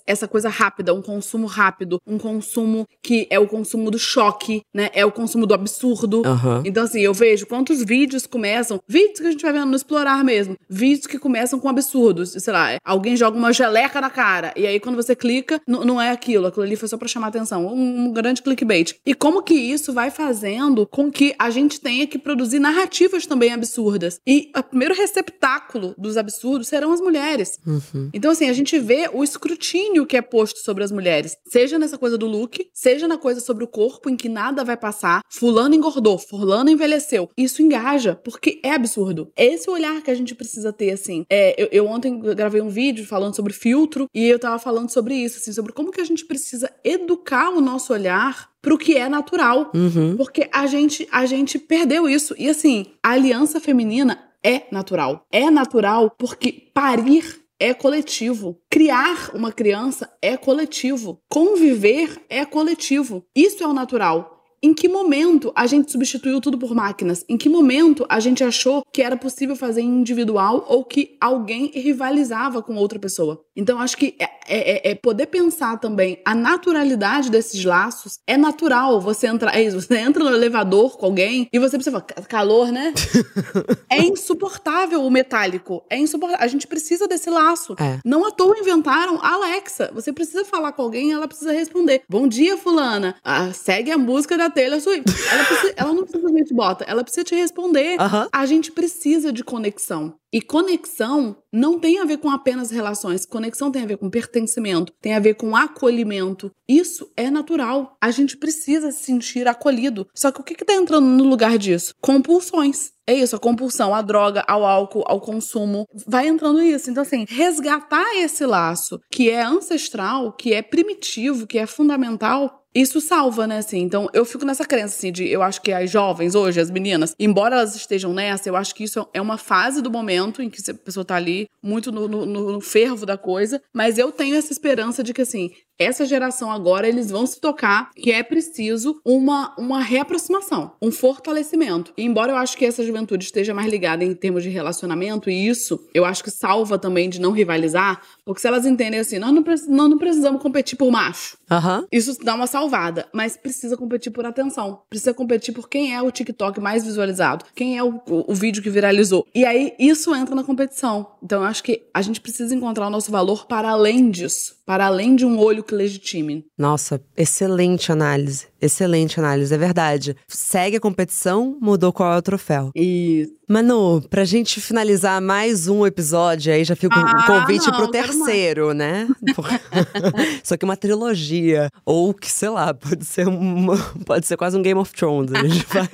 essa coisa rápida, um consumo rápido, um consumo que é o consumo do choque, né? É o consumo do absurdo. Uhum. Então, assim, eu vejo quantos vídeos começam, vídeos que a gente vai vendo no explorar mesmo, vídeos que começam com absurdos. Sei lá, alguém joga uma geleca na cara, e aí quando você clica, não é aquilo, aquilo ali foi só pra chamar atenção, um, um grande clickbait. E como que isso vai fazendo com que a gente tenha que produzir narrativas também absurdas. E o primeiro receptáculo dos absurdos serão as mulheres. Uhum. Então, assim, a gente vê o escrutínio que é posto sobre as mulheres, seja nessa coisa do look, seja na coisa sobre o corpo, em que nada vai passar, fulano engordou, fulano envelheceu. Isso engaja, porque é absurdo. Esse olhar que a gente precisa ter, assim. É, eu, eu ontem gravei um vídeo falando sobre filtro e eu tava falando sobre isso, assim, sobre como que a gente precisa educar o nosso olhar pro que é natural. Uhum. Porque a gente, a gente perdeu isso. E assim, a aliança feminina é natural. É natural porque parir é coletivo. Criar uma criança é coletivo. Conviver é coletivo. Isso é o natural. Em que momento a gente substituiu tudo por máquinas? Em que momento a gente achou que era possível fazer individual ou que alguém rivalizava com outra pessoa? Então, acho que é, é, é, é poder pensar também a naturalidade desses laços. É natural você entrar, é isso, você entra no elevador com alguém e você precisa falar, calor, né? é insuportável o metálico. É insuportável. A gente precisa desse laço. É. Não à toa inventaram a Alexa. Você precisa falar com alguém e ela precisa responder. Bom dia, fulana. Ah, segue a música da Taylor Swift. Ela, precisa, ela não simplesmente bota, ela precisa te responder. A gente precisa de conexão. E conexão não tem a ver com apenas relações. Conexão tem a ver com pertencimento, tem a ver com acolhimento. Isso é natural. A gente precisa se sentir acolhido. Só que o que está entrando no lugar disso? Compulsões. É isso, a compulsão à droga, ao álcool, ao consumo. Vai entrando isso. Então, assim, resgatar esse laço que é ancestral, que é primitivo, que é fundamental, isso salva, né, assim. Então, eu fico nessa crença, assim, de eu acho que as jovens hoje, as meninas, embora elas estejam nessa, eu acho que isso é uma fase do momento em que a pessoa tá ali muito no, no, no fervo da coisa, mas eu tenho essa esperança de que, assim, essa geração agora eles vão se tocar que é preciso uma, uma reaproximação, um fortalecimento. E embora eu acho que essa juventude esteja mais ligada em termos de relacionamento, e isso eu acho que salva também de não rivalizar, porque se elas entendem assim, nós não, nós não precisamos competir por macho. Uhum. Isso dá uma salvada, mas precisa competir por atenção. Precisa competir por quem é o TikTok mais visualizado, quem é o, o, o vídeo que viralizou. E aí isso entra na competição. Então eu acho que a gente precisa encontrar o nosso valor para além disso, para além de um olho que legitime. Nossa, excelente análise. Excelente análise, é verdade. Segue a competição, mudou qual é o troféu. Isso. Manu, pra gente finalizar mais um episódio, aí já fica ah, um convite não, pro terceiro, né? Isso aqui é uma trilogia. Ou que, sei lá, pode ser uma, pode ser quase um Game of Thrones. A gente faz.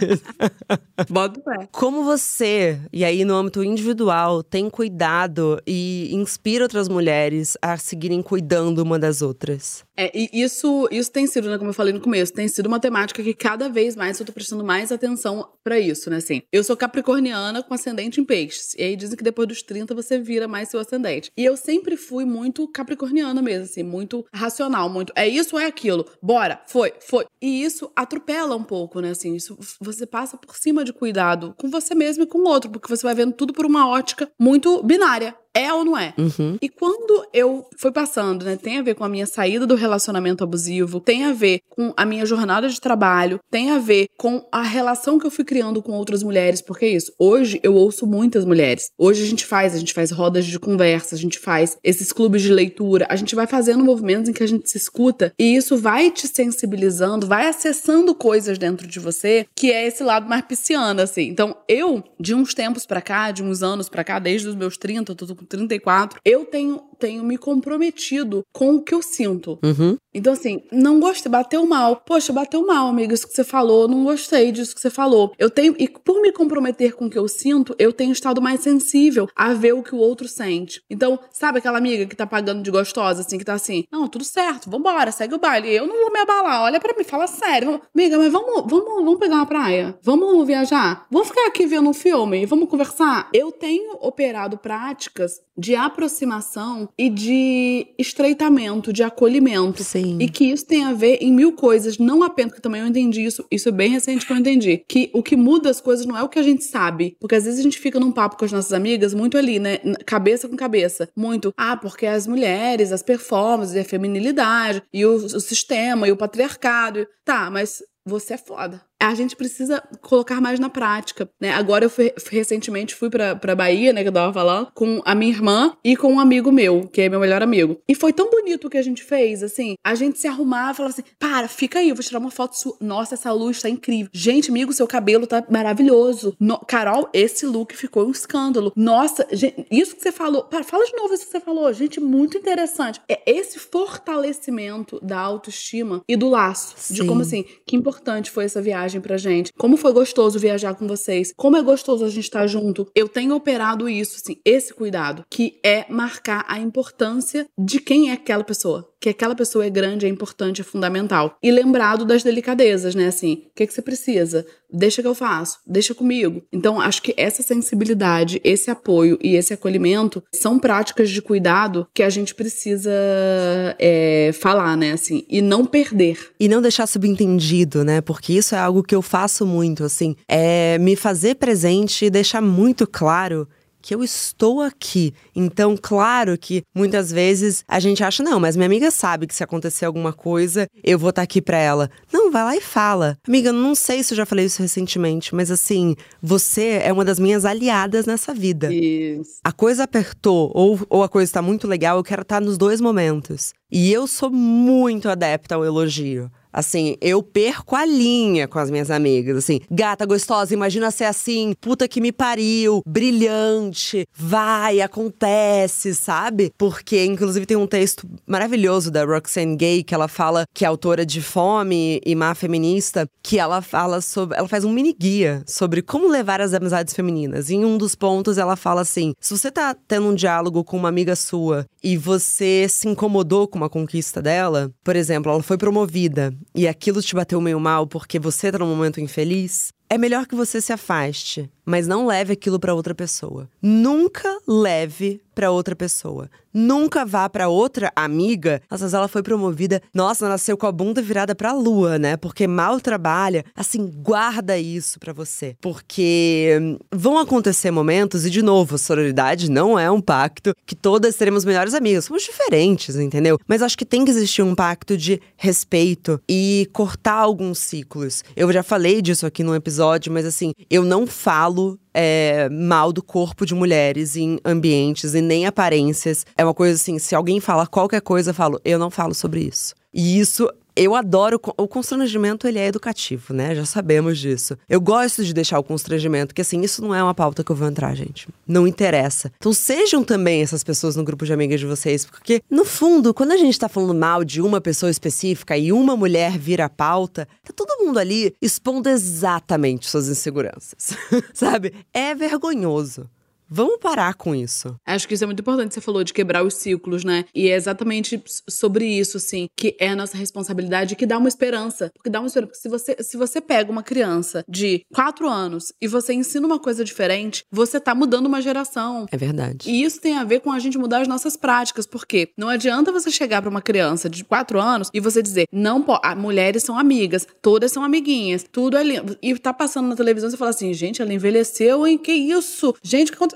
Bota pé. Como você, e aí no âmbito individual, tem cuidado e inspira outras mulheres a seguirem cuidando uma das outras? É, e isso, isso tem sido, né, como eu falei no começo, tem sido uma temática que cada vez mais eu tô prestando mais atenção para isso, né, assim. Eu sou capricorniana com ascendente em peixes, e aí dizem que depois dos 30 você vira mais seu ascendente. E eu sempre fui muito capricorniana mesmo, assim, muito racional, muito, é isso ou é aquilo, bora, foi, foi. E isso atropela um pouco, né, assim, isso você passa por cima de cuidado com você mesmo e com o outro, porque você vai vendo tudo por uma ótica muito binária. É ou não é? Uhum. E quando eu fui passando, né? Tem a ver com a minha saída do relacionamento abusivo, tem a ver com a minha jornada de trabalho, tem a ver com a relação que eu fui criando com outras mulheres, porque é isso. Hoje eu ouço muitas mulheres. Hoje a gente faz, a gente faz rodas de conversa, a gente faz esses clubes de leitura, a gente vai fazendo movimentos em que a gente se escuta e isso vai te sensibilizando, vai acessando coisas dentro de você, que é esse lado mais pisciano, assim. Então, eu, de uns tempos para cá, de uns anos para cá, desde os meus 30, eu tô com 34, eu tenho, tenho me comprometido com o que eu sinto. Uhum. Então, assim, não gostei, bateu mal. Poxa, bateu mal, amiga, isso que você falou, não gostei disso que você falou. Eu tenho, e por me comprometer com o que eu sinto, eu tenho estado mais sensível a ver o que o outro sente. Então, sabe aquela amiga que tá pagando de gostosa, assim, que tá assim, não, tudo certo, vambora, segue o baile. Eu não vou me abalar, olha para mim, fala sério. Amiga, mas vamos, vamos, vamos pegar uma praia? Vamos viajar? Vamos ficar aqui vendo um filme? Vamos conversar? Eu tenho operado práticas de aproximação e de estreitamento, de acolhimento. Sim. E que isso tem a ver em mil coisas, não apenas, que também eu entendi isso, isso é bem recente que eu entendi, que o que muda as coisas não é o que a gente sabe, porque às vezes a gente fica num papo com as nossas amigas muito ali, né, cabeça com cabeça, muito, ah, porque as mulheres, as performances, a feminilidade, e o, o sistema, e o patriarcado, tá, mas você é foda. A gente precisa colocar mais na prática, né? Agora eu fui, recentemente fui pra, pra Bahia, né, que eu tava falando, com a minha irmã e com um amigo meu, que é meu melhor amigo. E foi tão bonito o que a gente fez, assim, a gente se arrumava e falava assim, para, fica aí, eu vou tirar uma foto sua. Nossa, essa luz tá incrível. Gente, amigo, seu cabelo tá maravilhoso. No... Carol, esse look ficou um escândalo. Nossa, gente, isso que você falou, para, fala de novo isso que você falou, gente, muito interessante. É esse fortalecimento da autoestima e do laço, Sim. de como assim, que importante foi essa viagem pra gente. Como foi gostoso viajar com vocês. Como é gostoso a gente estar tá junto. Eu tenho operado isso, assim, esse cuidado, que é marcar a importância de quem é aquela pessoa que aquela pessoa é grande, é importante, é fundamental. E lembrado das delicadezas, né? Assim, o que, que você precisa? Deixa que eu faço, deixa comigo. Então, acho que essa sensibilidade, esse apoio e esse acolhimento são práticas de cuidado que a gente precisa é, falar, né? Assim, e não perder. E não deixar subentendido, né? Porque isso é algo que eu faço muito, assim, é me fazer presente e deixar muito claro que eu estou aqui. Então, claro que muitas vezes a gente acha, não, mas minha amiga sabe que se acontecer alguma coisa, eu vou estar tá aqui para ela. Não, vai lá e fala. Amiga, não sei se eu já falei isso recentemente, mas assim, você é uma das minhas aliadas nessa vida. Isso. A coisa apertou ou, ou a coisa está muito legal, eu quero estar tá nos dois momentos. E eu sou muito adepta ao elogio. Assim, eu perco a linha com as minhas amigas. Assim, gata gostosa, imagina ser assim, puta que me pariu, brilhante, vai, acontece, sabe? Porque, inclusive, tem um texto maravilhoso da Roxane Gay, que ela fala que é autora de Fome e Má Feminista, que ela fala sobre. Ela faz um mini guia sobre como levar as amizades femininas. E em um dos pontos, ela fala assim: se você tá tendo um diálogo com uma amiga sua e você se incomodou com uma conquista dela, por exemplo, ela foi promovida e aquilo te bateu meio mal porque você tá num momento infeliz, é melhor que você se afaste, mas não leve aquilo para outra pessoa. Nunca leve para outra pessoa. Nunca vá para outra amiga. Nossa, ela foi promovida. Nossa, nasceu com a bunda virada para a lua, né? Porque mal trabalha. Assim, guarda isso para você, porque hum, vão acontecer momentos e de novo, sororidade não é um pacto que todas seremos melhores amigas. Somos diferentes, entendeu? Mas acho que tem que existir um pacto de respeito e cortar alguns ciclos. Eu já falei disso aqui num episódio, mas assim, eu não falo é, mal do corpo de mulheres em ambientes e nem aparências. É uma coisa assim, se alguém fala qualquer coisa, eu falo, eu não falo sobre isso. E isso eu adoro o constrangimento, ele é educativo, né? Já sabemos disso. Eu gosto de deixar o constrangimento, que assim, isso não é uma pauta que eu vou entrar, gente. Não interessa. Então sejam também essas pessoas no grupo de amigas de vocês, porque no fundo, quando a gente tá falando mal de uma pessoa específica e uma mulher vira pauta, tá todo mundo ali expondo exatamente suas inseguranças. Sabe? É vergonhoso. Vamos parar com isso. Acho que isso é muito importante. Você falou de quebrar os ciclos, né? E é exatamente sobre isso, assim, que é a nossa responsabilidade que dá uma esperança. Porque dá uma esperança. Porque se você, se você pega uma criança de quatro anos e você ensina uma coisa diferente, você tá mudando uma geração. É verdade. E isso tem a ver com a gente mudar as nossas práticas. Porque não adianta você chegar para uma criança de quatro anos e você dizer, não pode. Mulheres são amigas, todas são amiguinhas, tudo é lindo. E tá passando na televisão e você fala assim, gente, ela envelheceu, hein? Que isso? Gente, o que aconteceu?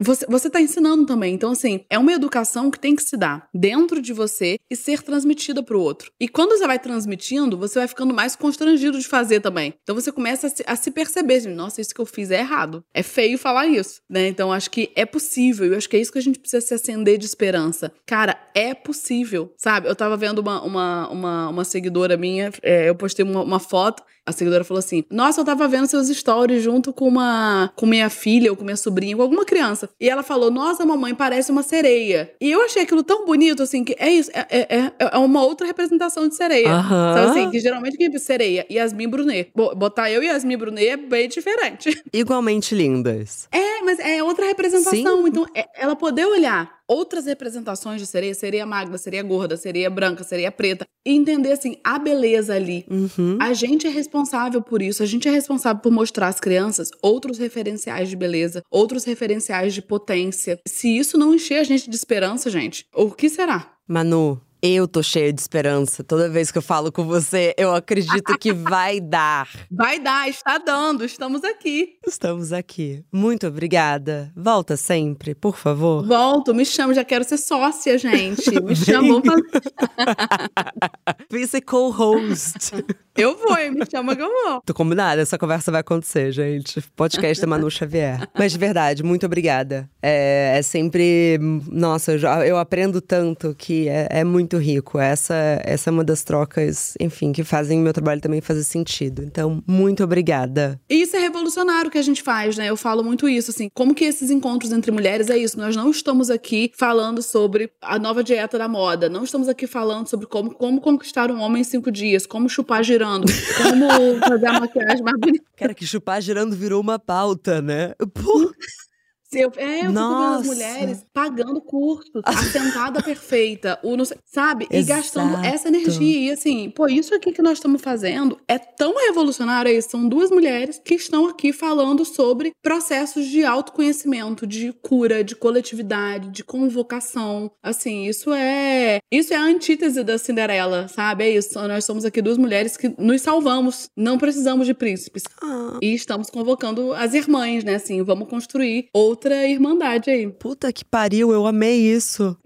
Você, você tá ensinando também. Então, assim, é uma educação que tem que se dar dentro de você e ser transmitida pro outro. E quando você vai transmitindo, você vai ficando mais constrangido de fazer também. Então você começa a se, a se perceber, assim, nossa, isso que eu fiz é errado. É feio falar isso, né? Então acho que é possível. E acho que é isso que a gente precisa se acender de esperança. Cara, é possível, sabe? Eu tava vendo uma, uma, uma, uma seguidora minha, é, eu postei uma, uma foto a seguidora falou assim: Nossa, eu tava vendo seus stories junto com uma com minha filha ou com minha sobrinha, com alguma criança. E ela falou: Nossa, mamãe, parece uma sereia. E eu achei aquilo tão bonito, assim, que é isso, é, é, é, é uma outra representação de sereia. Uhum. Sabe assim, que geralmente quem é sereia, Yasmin Brunet. Botar eu e Yasmin Brunet é bem diferente. Igualmente lindas. É, mas é outra representação. Sim. Então, é, ela poder olhar outras representações de sereia, sereia magra, sereia gorda, sereia branca, sereia preta, e entender assim a beleza ali. Uhum. A gente é responsável por isso, a gente é responsável por mostrar às crianças outros referenciais de beleza, outros referenciais de potência. Se isso não encher a gente de esperança, gente, o que será? Manu, Eu tô cheia de esperança. Toda vez que eu falo com você, eu acredito que vai dar. Vai dar, está dando. Estamos aqui. Estamos aqui. Muito obrigada. Volta sempre, por favor. Volto, me chama, já quero ser sócia, gente. Me chama, ser co-host. Eu vou, me chama que eu vou. Tô combinada, essa conversa vai acontecer, gente. Podcast da Manu Xavier. Mas de verdade, muito obrigada. É, é sempre. Nossa, eu, já, eu aprendo tanto que é, é, muito rico. Essa, essa é uma das trocas, enfim, que fazem meu trabalho também fazer sentido. Então, muito obrigada. E isso é revolucionário que a gente faz, né? Eu falo muito isso, assim. Como que esses encontros entre mulheres é isso? Nós não estamos aqui falando sobre a nova dieta da moda. Não estamos aqui falando sobre como, como conquistar um homem em cinco dias, como chupar girando. Como fazer a maquiagem mais bonita. Cara, que chupar girando virou uma pauta, né? Pô. Eu, é, eu Nossa. fico vendo as mulheres pagando curso, a sentada perfeita, o, sabe? E Exato. gastando essa energia. E assim, pô, isso aqui que nós estamos fazendo é tão revolucionário. Aí, são duas mulheres que estão aqui falando sobre processos de autoconhecimento, de cura, de coletividade, de convocação. Assim, isso é. Isso é a antítese da Cinderela, sabe? É isso. Nós somos aqui duas mulheres que nos salvamos. Não precisamos de príncipes. Ah. E estamos convocando as irmãs, né? Assim, vamos construir outro outra irmandade aí. Puta que pariu, eu amei isso.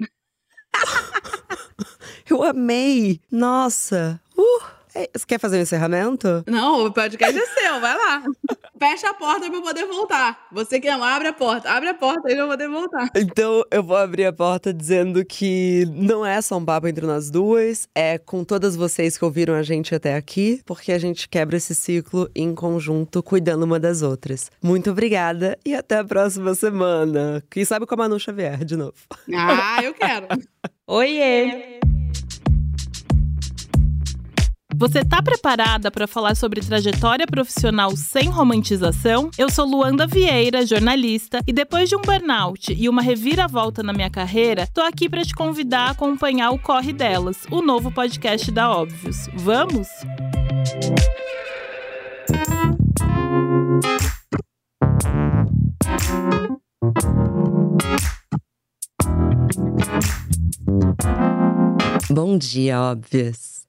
eu amei. Nossa. Uh. É, você quer fazer um encerramento? Não, o podcast é seu, vai lá. Fecha a porta pra eu poder voltar. Você que não, abre a porta. Abre a porta pra eu poder voltar. Então eu vou abrir a porta dizendo que não é só um papo entre nós duas, é com todas vocês que ouviram a gente até aqui, porque a gente quebra esse ciclo em conjunto, cuidando uma das outras. Muito obrigada e até a próxima semana. Quem sabe com a Manu Xavier de novo. Ah, eu quero. Oiê! Você está preparada para falar sobre trajetória profissional sem romantização? Eu sou Luanda Vieira, jornalista, e depois de um burnout e uma reviravolta na minha carreira, tô aqui para te convidar a acompanhar o Corre Delas, o novo podcast da Óbvios. Vamos? Bom dia, Óbvios.